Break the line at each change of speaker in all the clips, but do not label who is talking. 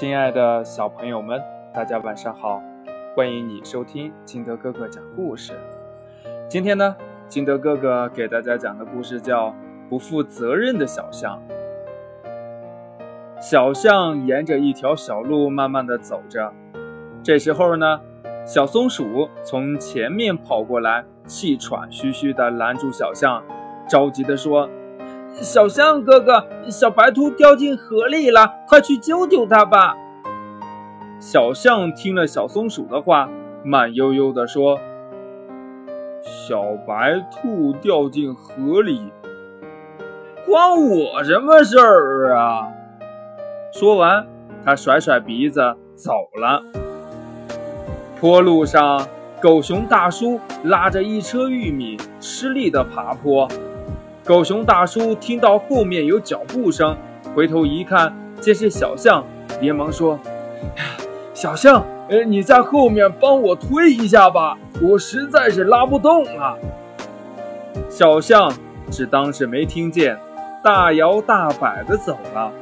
亲爱的小朋友们，大家晚上好！欢迎你收听金德哥哥讲故事。今天呢，金德哥哥给大家讲的故事叫《不负责任的小象》。小象沿着一条小路慢慢的走着，这时候呢，小松鼠从前面跑过来，气喘吁吁的拦住小象，着急的说。小象哥哥，小白兔掉进河里了，快去救救它吧！小象听了小松鼠的话，慢悠悠地说：“小白兔掉进河里，关我什么事儿啊？”说完，他甩甩鼻子走了。坡路上，狗熊大叔拉着一车玉米，吃力地爬坡。狗熊大叔听到后面有脚步声，回头一看，见是小象，连忙说：“小象，呃，你在后面帮我推一下吧，我实在是拉不动了。”小象只当是没听见，大摇大摆地走了。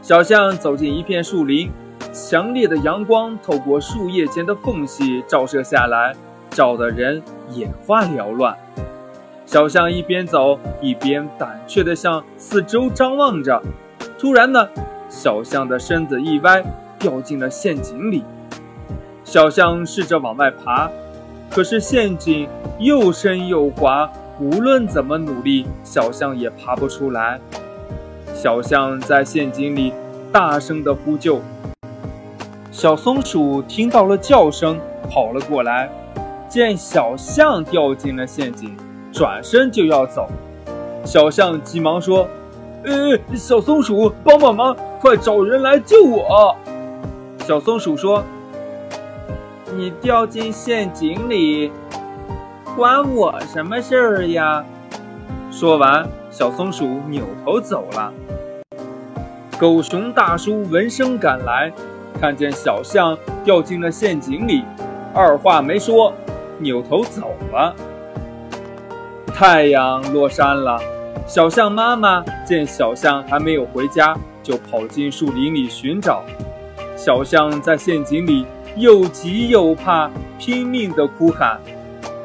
小象走进一片树林，强烈的阳光透过树叶间的缝隙照射下来，照得人眼花缭乱。小象一边走一边胆怯地向四周张望着。突然呢，小象的身子一歪，掉进了陷阱里。小象试着往外爬，可是陷阱又深又滑，无论怎么努力，小象也爬不出来。小象在陷阱里大声地呼救。小松鼠听到了叫声，跑了过来，见小象掉进了陷阱。转身就要走，小象急忙说：“呃，小松鼠，帮帮忙，快找人来救我！”小松鼠说：“你掉进陷阱里，关我什么事儿呀？”说完，小松鼠扭头走了。狗熊大叔闻声赶来，看见小象掉进了陷阱里，二话没说，扭头走了。太阳落山了，小象妈妈见小象还没有回家，就跑进树林里寻找。小象在陷阱里又急又怕，拼命地哭喊。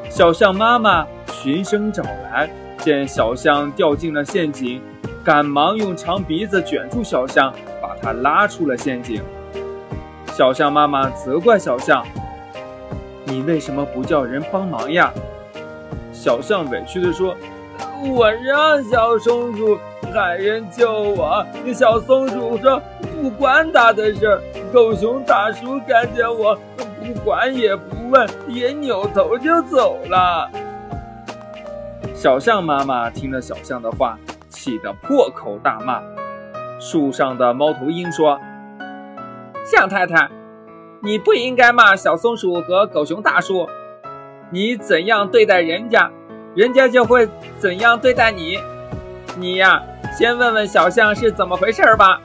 小象妈妈循声找来，见小象掉进了陷阱，赶忙用长鼻子卷住小象，把它拉出了陷阱。小象妈妈责怪小象：“你为什么不叫人帮忙呀？”小象委屈地说：“我让小松鼠喊人救我，小松鼠说不关他的事儿。狗熊大叔看见我，不管也不问，也扭头就走了。”小象妈妈听了小象的话，气得破口大骂。树上的猫头鹰说：“象太太，你不应该骂小松鼠和狗熊大叔。”你怎样对待人家，人家就会怎样对待你。你呀，先问问小象是怎么回事吧。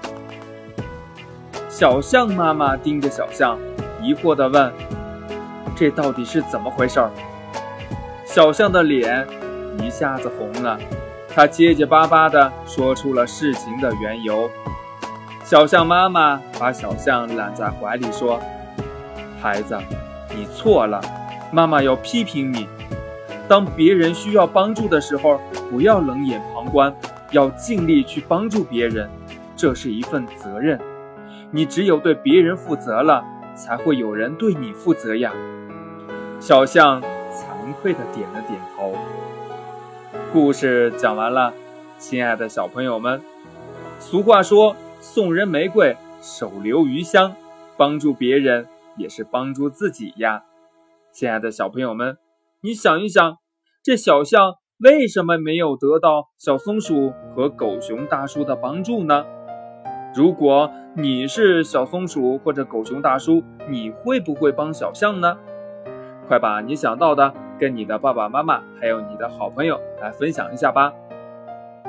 小象妈妈盯着小象，疑惑地问：“这到底是怎么回事？”小象的脸一下子红了，他结结巴巴地说出了事情的缘由。小象妈妈把小象揽在怀里说：“孩子，你错了。”妈妈要批评你，当别人需要帮助的时候，不要冷眼旁观，要尽力去帮助别人，这是一份责任。你只有对别人负责了，才会有人对你负责呀。小象惭愧地点了点头。故事讲完了，亲爱的小朋友们，俗话说送人玫瑰，手留余香，帮助别人也是帮助自己呀。亲爱的小朋友们，你想一想，这小象为什么没有得到小松鼠和狗熊大叔的帮助呢？如果你是小松鼠或者狗熊大叔，你会不会帮小象呢？快把你想到的跟你的爸爸妈妈还有你的好朋友来分享一下吧。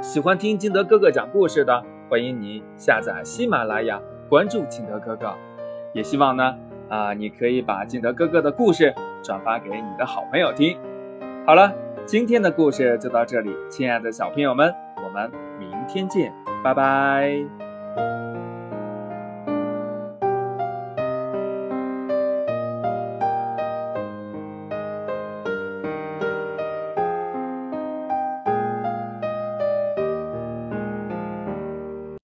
喜欢听金德哥哥讲故事的，欢迎你下载喜马拉雅，关注金德哥哥。也希望呢，啊，你可以把敬德哥哥的故事。转发给你的好朋友听。好了，今天的故事就到这里，亲爱的小朋友们，我们明天见，拜拜。